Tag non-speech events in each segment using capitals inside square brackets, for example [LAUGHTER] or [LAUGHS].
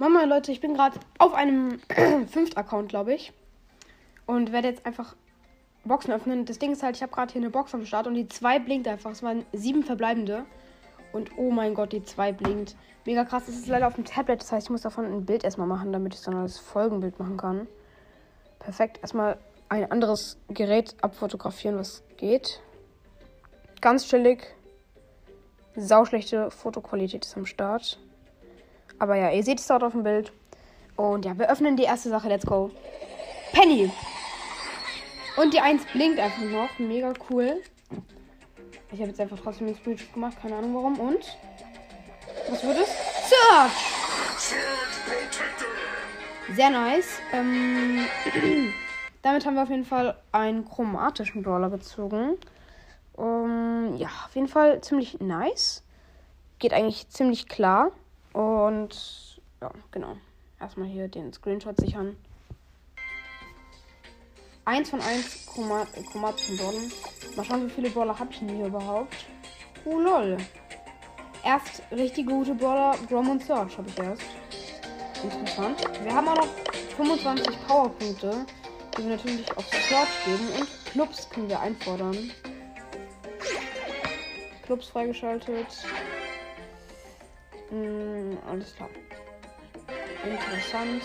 Mama, Leute, ich bin gerade auf einem [CLEARS THROAT] fünften Account, glaube ich. Und werde jetzt einfach Boxen öffnen. Das Ding ist halt, ich habe gerade hier eine Box am Start und die 2 blinkt einfach. Es waren sieben verbleibende. Und oh mein Gott, die 2 blinkt. Mega krass. Das ist leider auf dem Tablet. Das heißt, ich muss davon ein Bild erstmal machen, damit ich dann das Folgenbild machen kann. Perfekt. Erstmal ein anderes Gerät abfotografieren, was geht. Ganz chillig. Sauschlechte Fotoqualität ist am Start. Aber ja, ihr seht es dort auf dem Bild. Und ja, wir öffnen die erste Sache. Let's go. Penny. Und die 1 blinkt einfach noch. Mega cool. Ich habe jetzt einfach trotzdem den Screenshot gemacht. Keine Ahnung warum. Und? Was wird es? Search! Sehr nice. Ähm, [CLEARS THROAT] damit haben wir auf jeden Fall einen chromatischen Brawler gezogen. Um, ja, auf jeden Fall ziemlich nice. Geht eigentlich ziemlich klar. Und ja, genau. Erstmal hier den Screenshot sichern. 1 von 1 Chromat chromatischen Brawlern. Mal schauen, wie viele Brawler habe ich denn hier überhaupt. Oh lol. Erst richtig gute Brawler, Grom und Search habe ich erst. Interessant. Wir haben auch noch 25 Powerpunkte, die wir natürlich auf Search geben. Und Clubs können wir einfordern. Clubs freigeschaltet. Hm, alles klar. Interessant.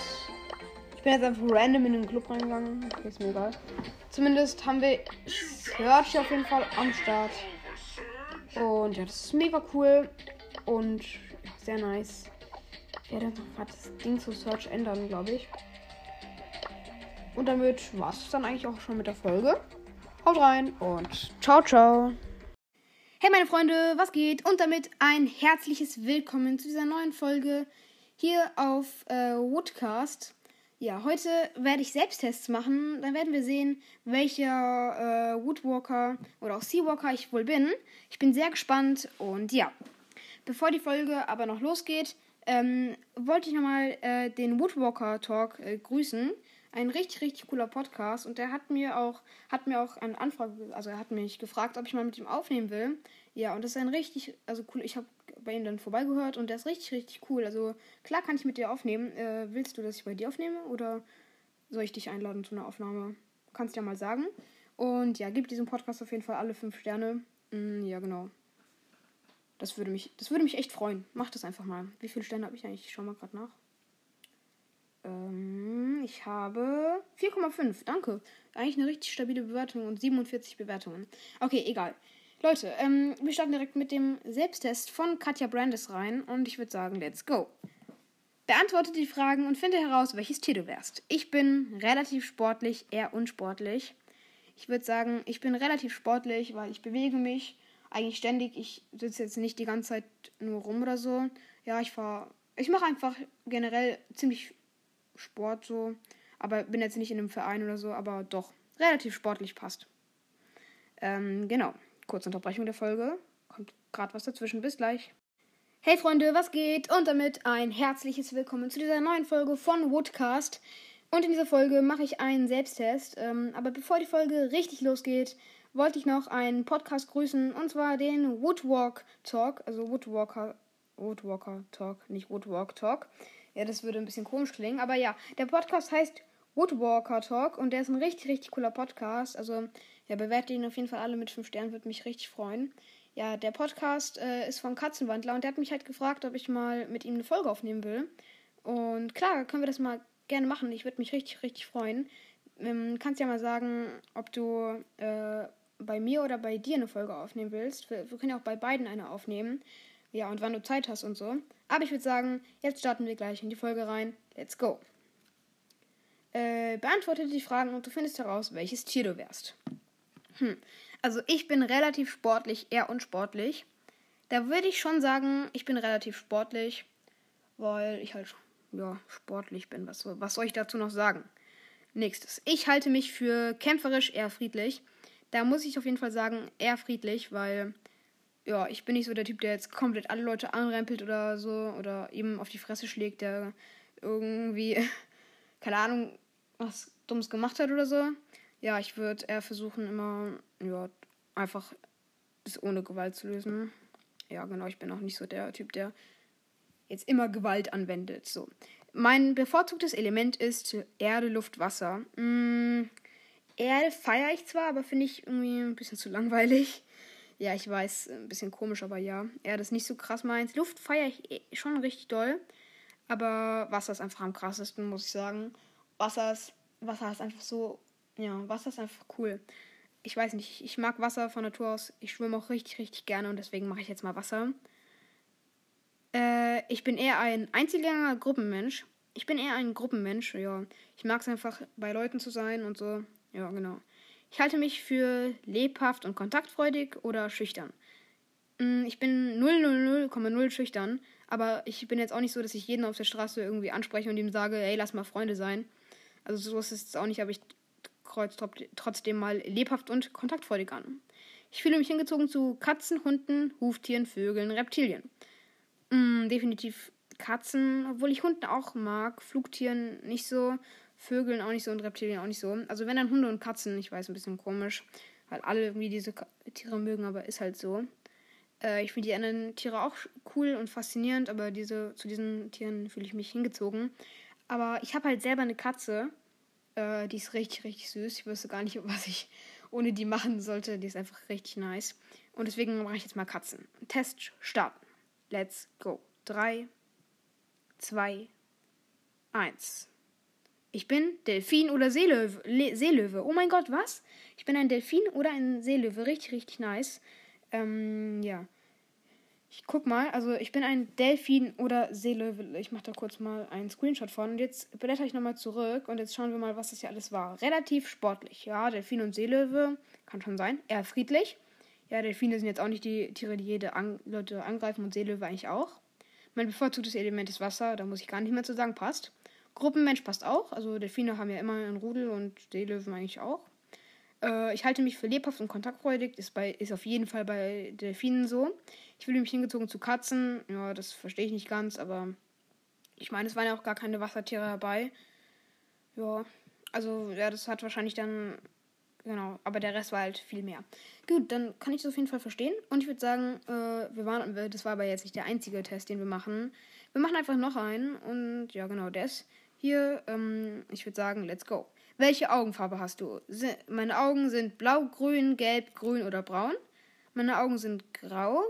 Ich bin jetzt einfach random in den Club reingegangen. Okay, ist mir egal. Zumindest haben wir Search auf jeden Fall am Start. Und ja, das ist mega cool. Und ja, sehr nice. Ich werde noch das Ding zu Search ändern, glaube ich. Und damit war es dann eigentlich auch schon mit der Folge. Haut rein und ciao, ciao. Hey meine Freunde, was geht? Und damit ein herzliches Willkommen zu dieser neuen Folge hier auf äh, Woodcast. Ja, heute werde ich Selbsttests machen. Dann werden wir sehen, welcher äh, Woodwalker oder auch Seawalker ich wohl bin. Ich bin sehr gespannt und ja. Bevor die Folge aber noch losgeht, ähm, wollte ich nochmal äh, den Woodwalker Talk äh, grüßen ein richtig, richtig cooler Podcast und der hat mir auch, hat mir auch eine Anfrage, also er hat mich gefragt, ob ich mal mit ihm aufnehmen will. Ja, und das ist ein richtig, also cool, ich habe bei ihm dann vorbeigehört und der ist richtig, richtig cool. Also klar kann ich mit dir aufnehmen. Äh, willst du, dass ich bei dir aufnehme oder soll ich dich einladen zu einer Aufnahme? Kannst ja mal sagen. Und ja, gib diesem Podcast auf jeden Fall alle fünf Sterne. Mm, ja, genau. Das würde mich, das würde mich echt freuen. Mach das einfach mal. Wie viele Sterne habe ich eigentlich? Ich schau mal gerade nach. Ähm, ich habe 4,5. Danke. Eigentlich eine richtig stabile Bewertung und 47 Bewertungen. Okay, egal. Leute, ähm, wir starten direkt mit dem Selbsttest von Katja Brandes rein und ich würde sagen, let's go. Beantworte die Fragen und finde heraus, welches Tier du wärst. Ich bin relativ sportlich, eher unsportlich. Ich würde sagen, ich bin relativ sportlich, weil ich bewege mich eigentlich ständig. Ich sitze jetzt nicht die ganze Zeit nur rum oder so. Ja, ich fahre. Ich mache einfach generell ziemlich Sport so. Aber bin jetzt nicht in einem Verein oder so, aber doch relativ sportlich passt. Ähm, genau. Kurze Unterbrechung der Folge. Kommt gerade was dazwischen. Bis gleich. Hey Freunde, was geht? Und damit ein herzliches Willkommen zu dieser neuen Folge von Woodcast. Und in dieser Folge mache ich einen Selbsttest. Ähm, aber bevor die Folge richtig losgeht, wollte ich noch einen Podcast grüßen. Und zwar den Woodwalk Talk. Also Woodwalker, Woodwalker Talk, nicht Woodwalk Talk. Ja, das würde ein bisschen komisch klingen. Aber ja, der Podcast heißt Woodwalker Talk und der ist ein richtig, richtig cooler Podcast. Also, ja, bewertet ihn auf jeden Fall alle mit 5 Sternen, würde mich richtig freuen. Ja, der Podcast äh, ist von Katzenwandler und der hat mich halt gefragt, ob ich mal mit ihm eine Folge aufnehmen will. Und klar, können wir das mal gerne machen. Ich würde mich richtig, richtig freuen. Ähm, kannst ja mal sagen, ob du äh, bei mir oder bei dir eine Folge aufnehmen willst. Wir, wir können ja auch bei beiden eine aufnehmen. Ja, und wann du Zeit hast und so. Aber ich würde sagen, jetzt starten wir gleich in die Folge rein. Let's go. Äh, beantworte die Fragen und du findest heraus, welches Tier du wärst. Hm. Also ich bin relativ sportlich, eher unsportlich. Da würde ich schon sagen, ich bin relativ sportlich, weil ich halt, ja, sportlich bin. Was, was soll ich dazu noch sagen? Nächstes. Ich halte mich für kämpferisch eher friedlich. Da muss ich auf jeden Fall sagen, eher friedlich, weil ja, ich bin nicht so der Typ, der jetzt komplett alle Leute anrempelt oder so oder eben auf die Fresse schlägt, der irgendwie, [LAUGHS] keine Ahnung, was Dummes gemacht hat oder so. Ja, ich würde eher versuchen, immer, ja, einfach das ohne Gewalt zu lösen. Ja, genau, ich bin auch nicht so der Typ, der jetzt immer Gewalt anwendet. So. Mein bevorzugtes Element ist Erde, Luft, Wasser. Mm, Erde feiere ich zwar, aber finde ich irgendwie ein bisschen zu langweilig. Ja, ich weiß, ein bisschen komisch, aber ja. Erde ist nicht so krass meins. Luft feiere ich eh schon richtig doll. Aber Wasser ist einfach am krassesten, muss ich sagen. Wasser ist, Wasser ist einfach so. Ja, Wasser ist einfach cool. Ich weiß nicht, ich mag Wasser von Natur aus. Ich schwimme auch richtig, richtig gerne und deswegen mache ich jetzt mal Wasser. Äh, ich bin eher ein einziger Gruppenmensch. Ich bin eher ein Gruppenmensch, ja. Ich mag es einfach, bei Leuten zu sein und so. Ja, genau. Ich halte mich für lebhaft und kontaktfreudig oder schüchtern. Mm, ich bin 000,0 schüchtern, aber ich bin jetzt auch nicht so, dass ich jeden auf der Straße irgendwie anspreche und ihm sage, hey, lass mal Freunde sein. Also so ist es auch nicht, aber ich kreuz trotzdem mal lebhaft und kontaktfreudig an. Ich fühle mich hingezogen zu Katzen, Hunden, Huftieren, Vögeln, Reptilien. Mm, definitiv Katzen, obwohl ich Hunden auch mag, Flugtieren nicht so. Vögeln auch nicht so und Reptilien auch nicht so. Also wenn dann Hunde und Katzen, ich weiß, ein bisschen komisch, weil alle irgendwie diese Tiere mögen, aber ist halt so. Äh, ich finde die anderen Tiere auch cool und faszinierend, aber diese, zu diesen Tieren fühle ich mich hingezogen. Aber ich habe halt selber eine Katze, äh, die ist richtig, richtig süß. Ich wüsste gar nicht, [LAUGHS] was ich ohne die machen sollte. Die ist einfach richtig nice. Und deswegen mache ich jetzt mal Katzen. Test starten. Let's go. 3, 2, 1. Ich bin Delfin oder Seelöwe. Le Seelöwe. Oh mein Gott, was? Ich bin ein Delfin oder ein Seelöwe. Richtig, richtig nice. Ähm, ja. Ich guck mal, also ich bin ein Delfin oder Seelöwe. Ich mache da kurz mal einen Screenshot von. Und jetzt blätter ich nochmal zurück und jetzt schauen wir mal, was das hier alles war. Relativ sportlich. Ja, Delfin und Seelöwe. Kann schon sein. Eher friedlich. Ja, Delfine sind jetzt auch nicht die Tiere, die jede an Leute angreifen und Seelöwe eigentlich auch. Mein bevorzugtes Element ist Wasser. Da muss ich gar nicht mehr zu sagen. Passt. Gruppenmensch passt auch. Also Delfine haben ja immer einen Rudel und Seelöwen eigentlich auch. Äh, ich halte mich für lebhaft und kontaktfreudig. Ist, bei, ist auf jeden Fall bei Delfinen so. Ich fühle mich hingezogen zu Katzen. Ja, das verstehe ich nicht ganz, aber ich meine, es waren ja auch gar keine Wassertiere dabei. Ja, also ja, das hat wahrscheinlich dann genau, aber der Rest war halt viel mehr. Gut, dann kann ich das auf jeden Fall verstehen. Und ich würde sagen, äh, wir waren, das war aber jetzt nicht der einzige Test, den wir machen. Wir machen einfach noch einen und ja, genau, der ist hier, ähm, ich würde sagen, let's go. Welche Augenfarbe hast du? meine Augen sind blau, grün, gelb, grün oder braun. Meine Augen sind grau.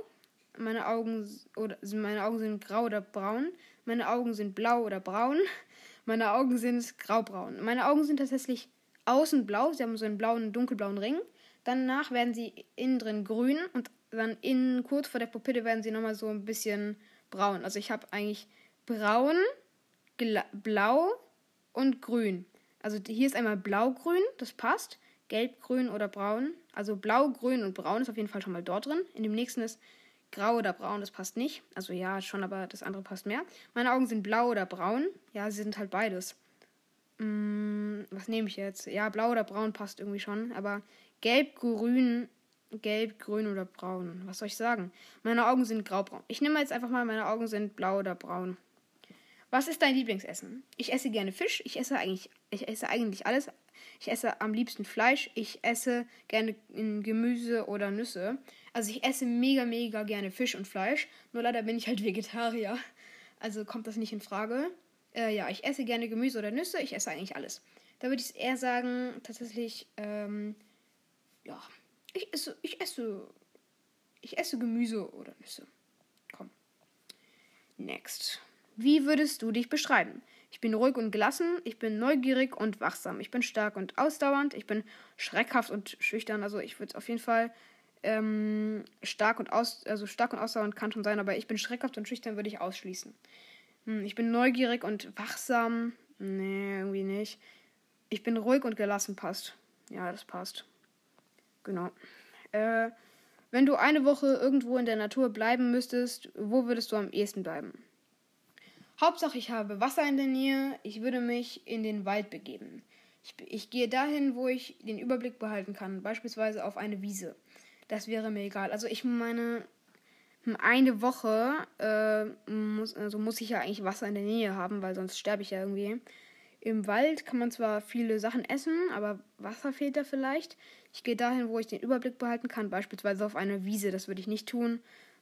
Meine Augen oder meine Augen sind grau oder braun. Meine Augen sind blau oder braun. [LAUGHS] Meine Augen sind graubraun. Meine Augen sind tatsächlich außen blau. Sie haben so einen blauen, dunkelblauen Ring. Danach werden sie innen drin grün und dann innen kurz vor der Pupille werden sie nochmal so ein bisschen braun. Also ich habe eigentlich braun, blau und grün. Also hier ist einmal blau-grün, das passt. Gelb-grün oder braun. Also blau, grün und braun ist auf jeden Fall schon mal dort drin. In dem nächsten ist grau oder braun, das passt nicht. Also ja, schon, aber das andere passt mehr. Meine Augen sind blau oder braun. Ja, sie sind halt beides. Hm, was nehme ich jetzt? Ja, blau oder braun passt irgendwie schon. Aber gelb, grün, gelb, grün oder braun. Was soll ich sagen? Meine Augen sind graubraun. Ich nehme jetzt einfach mal, meine Augen sind blau oder braun. Was ist dein Lieblingsessen? Ich esse gerne Fisch. Ich esse eigentlich, ich esse eigentlich alles. Ich esse am liebsten Fleisch. Ich esse gerne Gemüse oder Nüsse. Also ich esse mega, mega gerne Fisch und Fleisch. Nur leider bin ich halt Vegetarier. Also kommt das nicht in Frage. Äh, ja, ich esse gerne Gemüse oder Nüsse. Ich esse eigentlich alles. Da würde ich eher sagen, tatsächlich, ähm, ja, ich esse, ich esse, ich esse Gemüse oder Nüsse. Komm. Next. Wie würdest du dich beschreiben? Ich bin ruhig und gelassen, ich bin neugierig und wachsam, ich bin stark und ausdauernd, ich bin schreckhaft und schüchtern. Also ich würde auf jeden Fall ähm, stark und aus, also stark und ausdauernd kann schon sein, aber ich bin schreckhaft und schüchtern würde ich ausschließen. Hm, ich bin neugierig und wachsam. Nee, irgendwie nicht. Ich bin ruhig und gelassen passt. Ja, das passt. Genau. Äh, wenn du eine Woche irgendwo in der Natur bleiben müsstest, wo würdest du am ehesten bleiben? Hauptsache, ich habe Wasser in der Nähe. Ich würde mich in den Wald begeben. Ich, ich gehe dahin, wo ich den Überblick behalten kann. Beispielsweise auf eine Wiese. Das wäre mir egal. Also ich meine, eine Woche äh, muss, also muss ich ja eigentlich Wasser in der Nähe haben, weil sonst sterbe ich ja irgendwie. Im Wald kann man zwar viele Sachen essen, aber Wasser fehlt da vielleicht. Ich gehe dahin, wo ich den Überblick behalten kann, beispielsweise auf eine Wiese. Das würde ich nicht tun,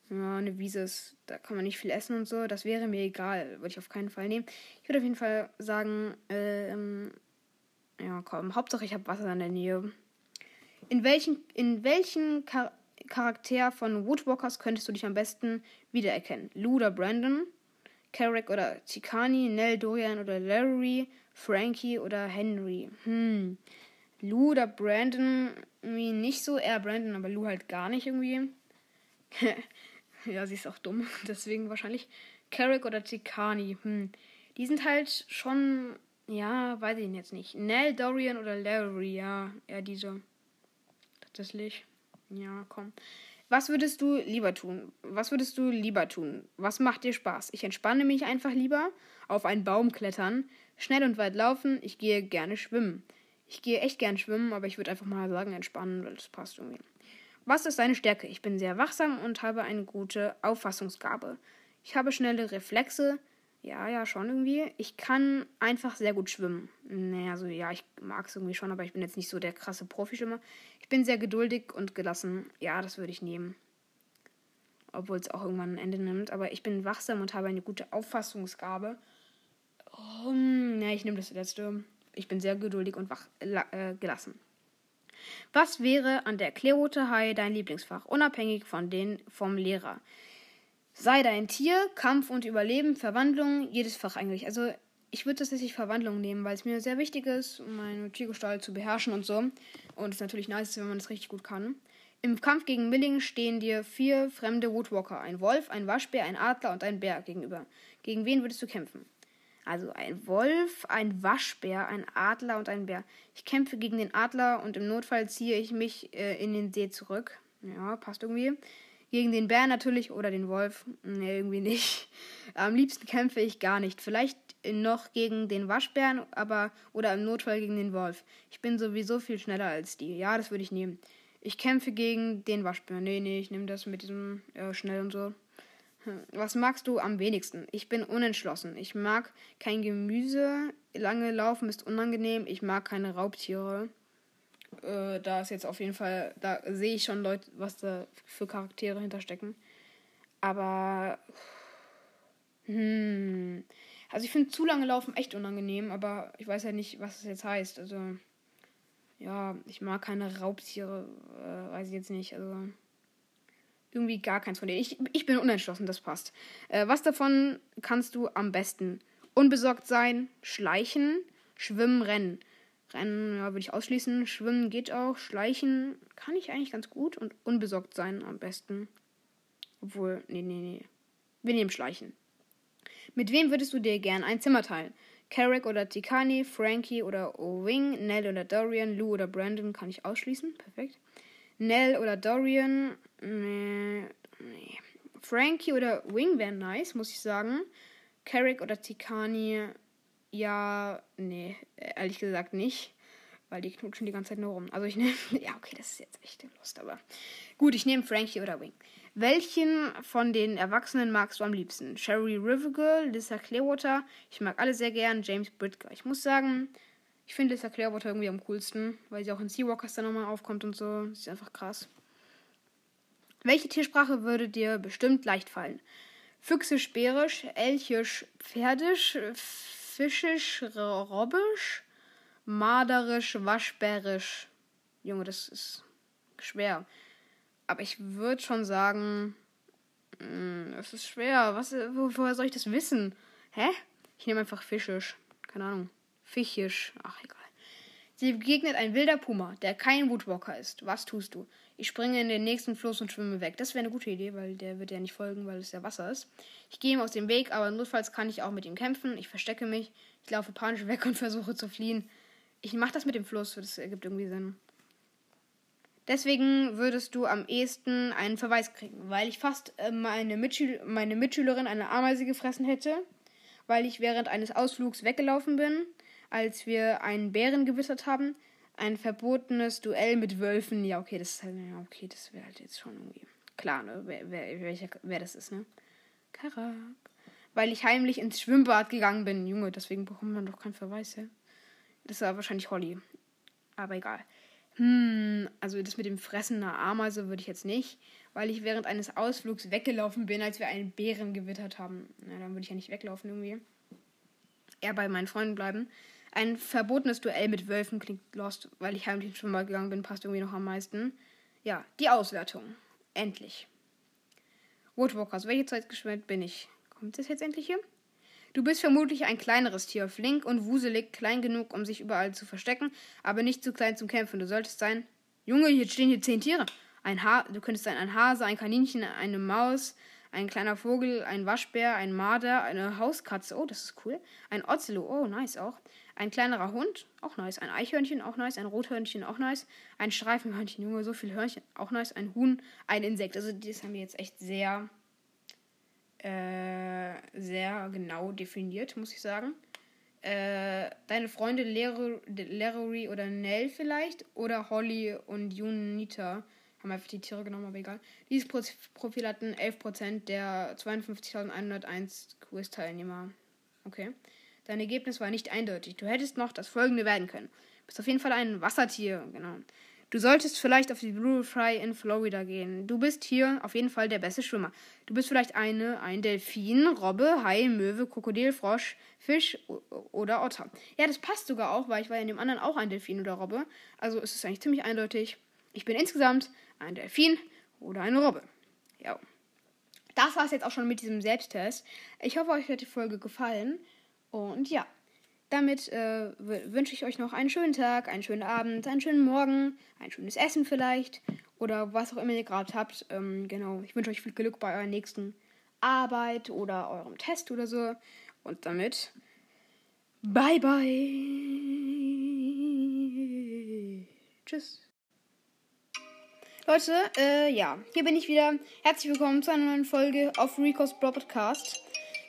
Ja, eine Wiese ist, da kann man nicht viel essen und so. Das wäre mir egal. Würde ich auf keinen Fall nehmen. Ich würde auf jeden Fall sagen, ähm, ja, komm, Hauptsache ich habe Wasser in der Nähe. In welchen, in welchen Char Charakter von Woodwalkers könntest du dich am besten wiedererkennen? Lou oder Brandon? Carrick oder Chicani? Nell, Dorian oder Larry? Frankie oder Henry? Hm. Lou oder Brandon? Irgendwie nicht so. Eher Brandon, aber Lou halt gar nicht irgendwie. [LAUGHS] ja, sie ist auch dumm. [LAUGHS] Deswegen wahrscheinlich Carrick oder Chicani. Hm. Die sind halt schon ja, weiß ich jetzt nicht. Nell, Dorian oder Larry? Ja, eher diese. Tatsächlich. Ja, komm. Was würdest du lieber tun? Was würdest du lieber tun? Was macht dir Spaß? Ich entspanne mich einfach lieber. Auf einen Baum klettern. Schnell und weit laufen. Ich gehe gerne schwimmen. Ich gehe echt gern schwimmen, aber ich würde einfach mal sagen entspannen, weil das passt irgendwie. Was ist deine Stärke? Ich bin sehr wachsam und habe eine gute Auffassungsgabe. Ich habe schnelle Reflexe. Ja, ja, schon irgendwie. Ich kann einfach sehr gut schwimmen. Naja, also ja, ich mag es irgendwie schon, aber ich bin jetzt nicht so der krasse Profischwimmer. Ich bin sehr geduldig und gelassen. Ja, das würde ich nehmen. Obwohl es auch irgendwann ein Ende nimmt. Aber ich bin wachsam und habe eine gute Auffassungsgabe. Um, ja, ich nehme das letzte. Ich bin sehr geduldig und wach, äh, gelassen. Was wäre an der Clearwater High dein Lieblingsfach, unabhängig von den vom Lehrer? Sei dein Tier, Kampf und Überleben, Verwandlung, jedes Fach eigentlich. Also ich würde tatsächlich Verwandlung nehmen, weil es mir sehr wichtig ist, meine Tiergestalt zu beherrschen und so. Und es natürlich nice ist, wenn man das richtig gut kann. Im Kampf gegen Milling stehen dir vier fremde Woodwalker, ein Wolf, ein Waschbär, ein Adler und ein Bär gegenüber. Gegen wen würdest du kämpfen? Also ein Wolf, ein Waschbär, ein Adler und ein Bär. Ich kämpfe gegen den Adler und im Notfall ziehe ich mich äh, in den See zurück. Ja, passt irgendwie. Gegen den Bär natürlich oder den Wolf. Nee, irgendwie nicht. [LAUGHS] Am liebsten kämpfe ich gar nicht. Vielleicht noch gegen den Waschbären, aber oder im Notfall gegen den Wolf. Ich bin sowieso viel schneller als die. Ja, das würde ich nehmen. Ich kämpfe gegen den Waschbären. Nee, nee, ich nehme das mit diesem äh, schnell und so. Hm. Was magst du am wenigsten? Ich bin unentschlossen. Ich mag kein Gemüse. Lange laufen ist unangenehm. Ich mag keine Raubtiere. Äh, da ist jetzt auf jeden Fall, da sehe ich schon Leute, was da für Charaktere hinterstecken. Aber. Hm. Also ich finde zu lange laufen echt unangenehm, aber ich weiß ja nicht, was es jetzt heißt. Also. Ja, ich mag keine Raubtiere, äh, weiß ich jetzt nicht. Also. Irgendwie gar keins von denen. Ich, ich bin unentschlossen, das passt. Äh, was davon kannst du am besten? Unbesorgt sein, schleichen, schwimmen, rennen. Rennen ja, würde ich ausschließen. Schwimmen geht auch. Schleichen kann ich eigentlich ganz gut. Und unbesorgt sein am besten. Obwohl, nee, nee, nee. Wir nehmen Schleichen. Mit wem würdest du dir gern ein Zimmer teilen? Carrick oder Tikani, Frankie oder Owing, Nell oder Dorian, Lou oder Brandon kann ich ausschließen. Perfekt. Nell oder Dorian, nee, nee. Frankie oder Wing wären nice, muss ich sagen. Carrick oder Tikani, ja, nee, ehrlich gesagt nicht. Weil die knutschen die ganze Zeit nur rum. Also ich nehme. [LAUGHS] Ja, okay, das ist jetzt echt Lust, aber. Gut, ich nehme Frankie oder Wing. Welchen von den Erwachsenen magst du am liebsten? Sherry Rivergirl, Lisa Clearwater. Ich mag alle sehr gern. James Britker. Ich muss sagen, ich finde Lisa Clearwater irgendwie am coolsten, weil sie auch in Seawalkers dann nochmal aufkommt und so. Das ist einfach krass. Welche Tiersprache würde dir bestimmt leicht fallen? Füchsisch, bärisch, elchisch, pferdisch, fischisch, robbisch, marderisch, waschbärisch. Junge, das ist schwer. Aber ich würde schon sagen, hm, es ist schwer. Was, wo, woher soll ich das wissen? Hä? Ich nehme einfach fischisch. Keine Ahnung. Fischisch. Ach, egal. Sie begegnet ein wilder Puma, der kein Woodwalker ist. Was tust du? Ich springe in den nächsten Fluss und schwimme weg. Das wäre eine gute Idee, weil der wird ja nicht folgen, weil es ja Wasser ist. Ich gehe ihm aus dem Weg, aber notfalls kann ich auch mit ihm kämpfen. Ich verstecke mich. Ich laufe panisch weg und [LAUGHS] versuche zu fliehen. Ich mache das mit dem Fluss, das ergibt irgendwie Sinn. Deswegen würdest du am ehesten einen Verweis kriegen, weil ich fast äh, meine, Mitschül meine Mitschülerin eine Ameise gefressen hätte, weil ich während eines Ausflugs weggelaufen bin, als wir einen Bären gewittert haben. Ein verbotenes Duell mit Wölfen. Ja, okay, das ist halt, ja, okay, das wäre halt jetzt schon irgendwie klar, ne? Wer, wer, welcher, wer das ist, ne? Karak. Weil ich heimlich ins Schwimmbad gegangen bin. Junge, deswegen bekommt man doch keinen Verweis, ja? Das war wahrscheinlich Holly. Aber egal. Hm, also das mit dem Fressen einer Ameise würde ich jetzt nicht. weil ich während eines Ausflugs weggelaufen bin, als wir einen Bären gewittert haben. Na, dann würde ich ja nicht weglaufen irgendwie. Eher bei meinen Freunden bleiben. Ein verbotenes Duell mit Wölfen klingt lost, weil ich heimlich schon mal gegangen bin, passt irgendwie noch am meisten. Ja, die Auswertung. Endlich. Woodwalkers, welche Zeitgeschwindigkeit bin ich? Kommt das jetzt endlich hier? Du bist vermutlich ein kleineres Tier, flink und wuselig, klein genug, um sich überall zu verstecken, aber nicht zu klein zum Kämpfen. Du solltest sein. Junge, hier stehen hier zehn Tiere. Ein ha du könntest sein ein Hase, ein Kaninchen, eine Maus, ein kleiner Vogel, ein Waschbär, ein Marder, eine Hauskatze, oh, das ist cool. Ein Ozelot, oh, nice auch. Ein kleinerer Hund, auch nice. Ein Eichhörnchen, auch nice. Ein Rothörnchen, auch nice. Ein Streifenhörnchen, Junge, so viele Hörnchen, auch nice. Ein Huhn, ein Insekt. Also, das haben wir jetzt echt sehr, äh, sehr genau definiert, muss ich sagen. Äh, deine Freunde Larry oder Nell vielleicht oder Holly und Junita haben einfach die Tiere genommen, aber egal. Dieses Profil hatten 11% der 52.101 Quiz-Teilnehmer. Okay. Dein Ergebnis war nicht eindeutig. Du hättest noch das folgende werden können. Du bist auf jeden Fall ein Wassertier, genau. Du solltest vielleicht auf die Blue Fry in Florida gehen. Du bist hier auf jeden Fall der beste Schwimmer. Du bist vielleicht eine, ein Delfin, Robbe, Hai, Möwe, Krokodil, Frosch, Fisch oder Otter. Ja, das passt sogar auch, weil ich war in dem anderen auch ein Delfin oder Robbe. Also ist es eigentlich ziemlich eindeutig. Ich bin insgesamt ein Delfin oder eine Robbe. Ja. Das war es jetzt auch schon mit diesem Selbsttest. Ich hoffe, euch hat die Folge gefallen. Und ja, damit äh, wünsche ich euch noch einen schönen Tag, einen schönen Abend, einen schönen Morgen, ein schönes Essen vielleicht oder was auch immer ihr gerade habt. Ähm, genau, ich wünsche euch viel Glück bei eurer nächsten Arbeit oder eurem Test oder so. Und damit, bye bye. Tschüss. Leute, äh, ja, hier bin ich wieder. Herzlich willkommen zu einer neuen Folge auf Rico's Broadcast.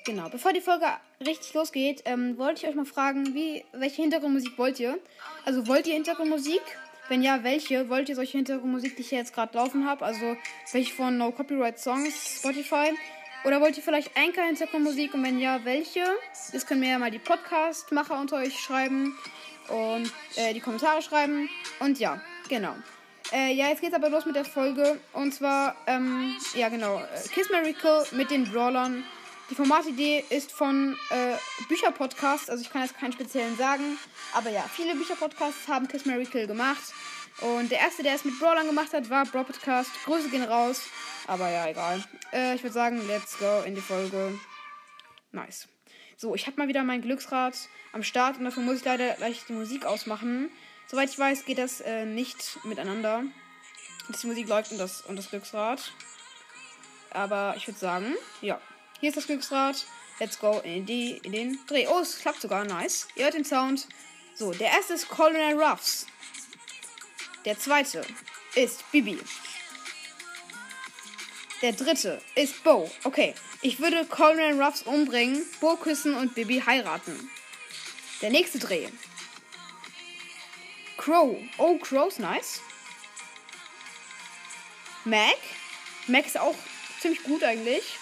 Genau, bevor die Folge richtig losgeht, ähm, wollte ich euch mal fragen, wie, welche Hintergrundmusik wollt ihr? Also wollt ihr Hintergrundmusik? Wenn ja, welche? Wollt ihr solche Hintergrundmusik, die ich jetzt gerade laufen habe? Also welche von No Copyright Songs, Spotify? Oder wollt ihr vielleicht Anchor Hintergrundmusik? Und wenn ja, welche? Das können mir ja mal die Podcast-Macher unter euch schreiben und äh, die Kommentare schreiben. Und ja, genau. Äh, ja, jetzt geht's aber los mit der Folge. Und zwar, ähm, ja genau, äh, Kiss Miracle mit den Brawlern. Die Formatidee ist von äh, Bücherpodcasts, also ich kann jetzt keinen speziellen sagen. Aber ja, viele Bücherpodcasts haben Kiss Miracle gemacht. Und der erste, der es mit Brawlern gemacht hat, war Brawl Podcast. Grüße gehen raus. Aber ja, egal. Äh, ich würde sagen, let's go in die Folge. Nice. So, ich habe mal wieder mein Glücksrad am Start und dafür muss ich leider gleich die Musik ausmachen. Soweit ich weiß, geht das äh, nicht miteinander. Die Musik läuft und das, und das Glücksrad. Aber ich würde sagen, ja. Hier ist das Glücksrad. Let's go in, die, in den Dreh. Oh, es klappt sogar. Nice. Ihr hört den Sound. So, der erste ist Colonel Ruffs. Der zweite ist Bibi. Der dritte ist Bo. Okay, ich würde Colonel Ruffs umbringen, Bo küssen und Bibi heiraten. Der nächste Dreh Crow. Oh, Crow ist nice. Mac. Mac ist auch ziemlich gut eigentlich.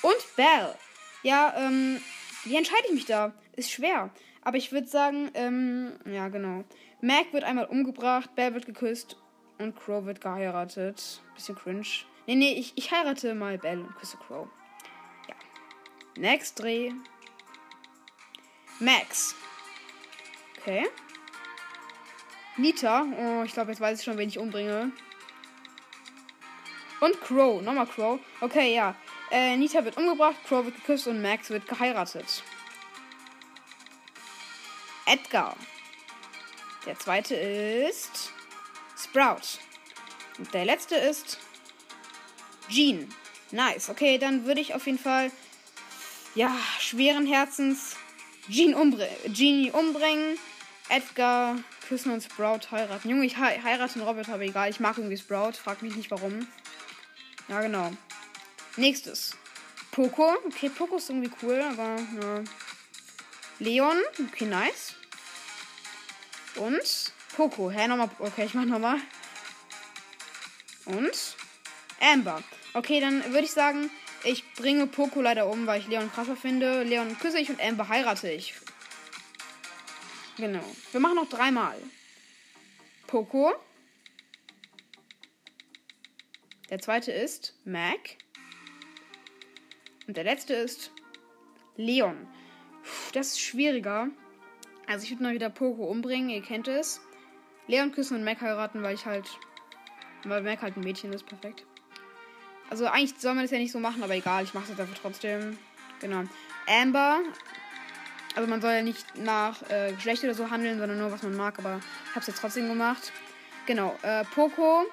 Und Bell. Ja, ähm, wie entscheide ich mich da? Ist schwer. Aber ich würde sagen, ähm, ja, genau. Mac wird einmal umgebracht, Bell wird geküsst und Crow wird geheiratet. Bisschen cringe. Nee, nee, ich, ich heirate mal Bell und küsse Crow. Ja. Next Dreh. Max. Okay. Nita. Oh, ich glaube, jetzt weiß ich schon, wen ich umbringe. Und Crow. Nochmal Crow. Okay, ja. Äh, Nita wird umgebracht, Crow wird geküsst und Max wird geheiratet. Edgar. Der zweite ist Sprout. Und der letzte ist Jean. Nice. Okay, dann würde ich auf jeden Fall, ja, schweren Herzens Jean umbr Genie umbringen. Edgar küssen und Sprout heiraten. Junge, ich he heirate einen Roboter, aber egal. Ich mag irgendwie Sprout. Frag mich nicht warum. Ja, genau. Nächstes. Poco. Okay, Poco ist irgendwie cool, aber ja. Leon. Okay, nice. Und Poco. Hä, nochmal. Okay, ich mach nochmal. Und Amber. Okay, dann würde ich sagen, ich bringe Poco leider um, weil ich Leon krasser finde. Leon küsse ich und Amber heirate ich. Genau. Wir machen noch dreimal. Poco. Der zweite ist Mac. Und der letzte ist Leon. Puh, das ist schwieriger. Also ich würde mal wieder Poco umbringen, ihr kennt es. Leon küssen und Mac heiraten, weil ich halt. Weil Mac halt ein Mädchen ist, perfekt. Also eigentlich soll man das ja nicht so machen, aber egal, ich mache es dafür trotzdem. Genau. Amber. Also man soll ja nicht nach äh, Geschlecht oder so handeln, sondern nur was man mag, aber ich habe es jetzt trotzdem gemacht. Genau. Äh, Poco,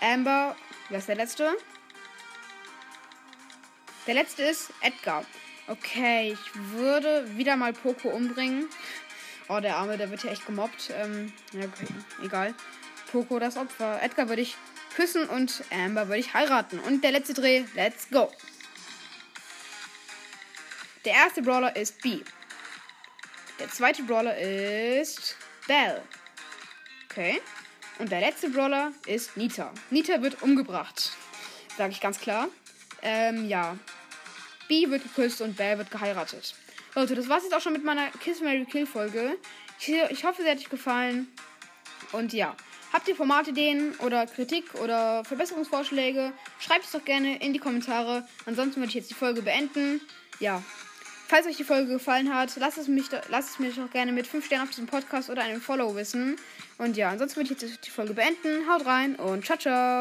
Amber. Wer ist der letzte? Der letzte ist Edgar. Okay, ich würde wieder mal Poco umbringen. Oh, der Arme, der wird ja echt gemobbt. Ähm, ja, okay, egal. Poco das Opfer. Edgar würde ich küssen und Amber würde ich heiraten. Und der letzte Dreh, let's go. Der erste Brawler ist B. Der zweite Brawler ist Bell. Okay. Und der letzte Brawler ist Nita. Nita wird umgebracht. Sage ich ganz klar. Ähm, ja. B wird geküsst und Bell wird geheiratet. Leute, das war's jetzt auch schon mit meiner Kiss Mary Kill Folge. Ich, ich hoffe, sie hat euch gefallen. Und ja. Habt ihr Formatideen oder Kritik oder Verbesserungsvorschläge? Schreibt es doch gerne in die Kommentare. Ansonsten würde ich jetzt die Folge beenden. Ja. Falls euch die Folge gefallen hat, lasst es, mich, lasst es mir doch gerne mit 5 Sternen auf diesem Podcast oder einem Follow wissen. Und ja, ansonsten würde ich jetzt die Folge beenden. Haut rein und ciao, ciao.